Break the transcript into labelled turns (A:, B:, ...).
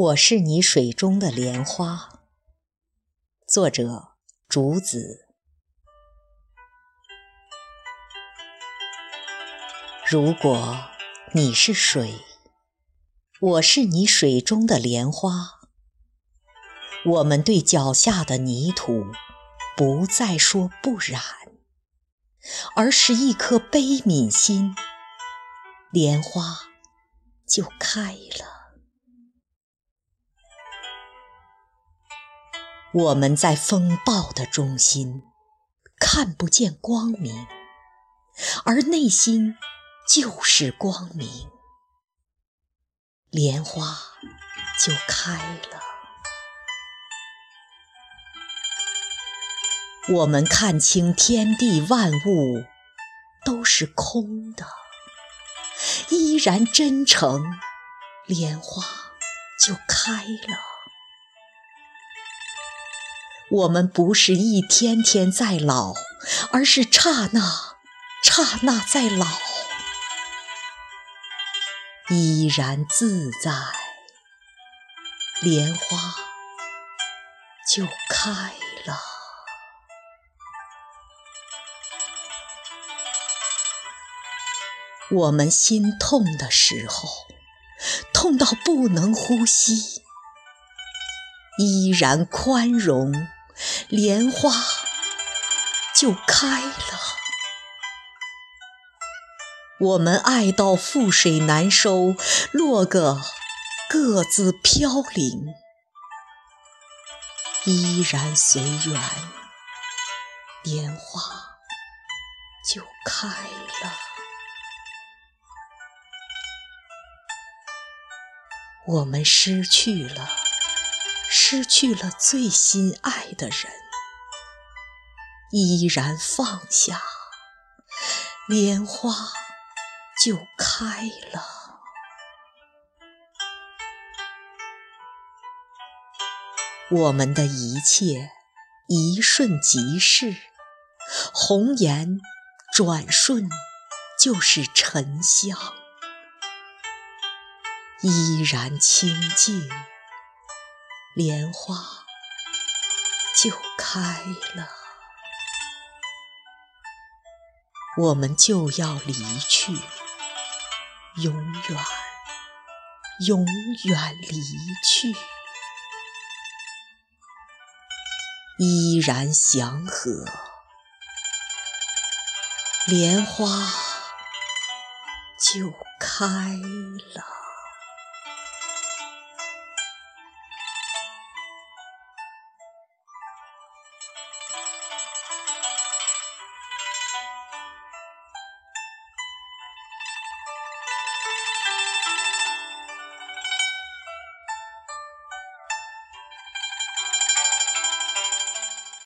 A: 我是你水中的莲花，作者竹子。如果你是水，我是你水中的莲花，我们对脚下的泥土不再说不染，而是一颗悲悯心，莲花就开了。我们在风暴的中心，看不见光明，而内心就是光明，莲花就开了。我们看清天地万物都是空的，依然真诚，莲花就开了。我们不是一天天在老，而是刹那刹那在老，依然自在，莲花就开了。我们心痛的时候，痛到不能呼吸，依然宽容。莲花就开了。我们爱到覆水难收，落个各自飘零，依然随缘，莲花就开了。我们失去了。失去了最心爱的人，依然放下，莲花就开了。我们的一切一瞬即逝，红颜转瞬就是沉香，依然清净。莲花就开了，我们就要离去，永远，永远离去，依然祥和，莲花就开了。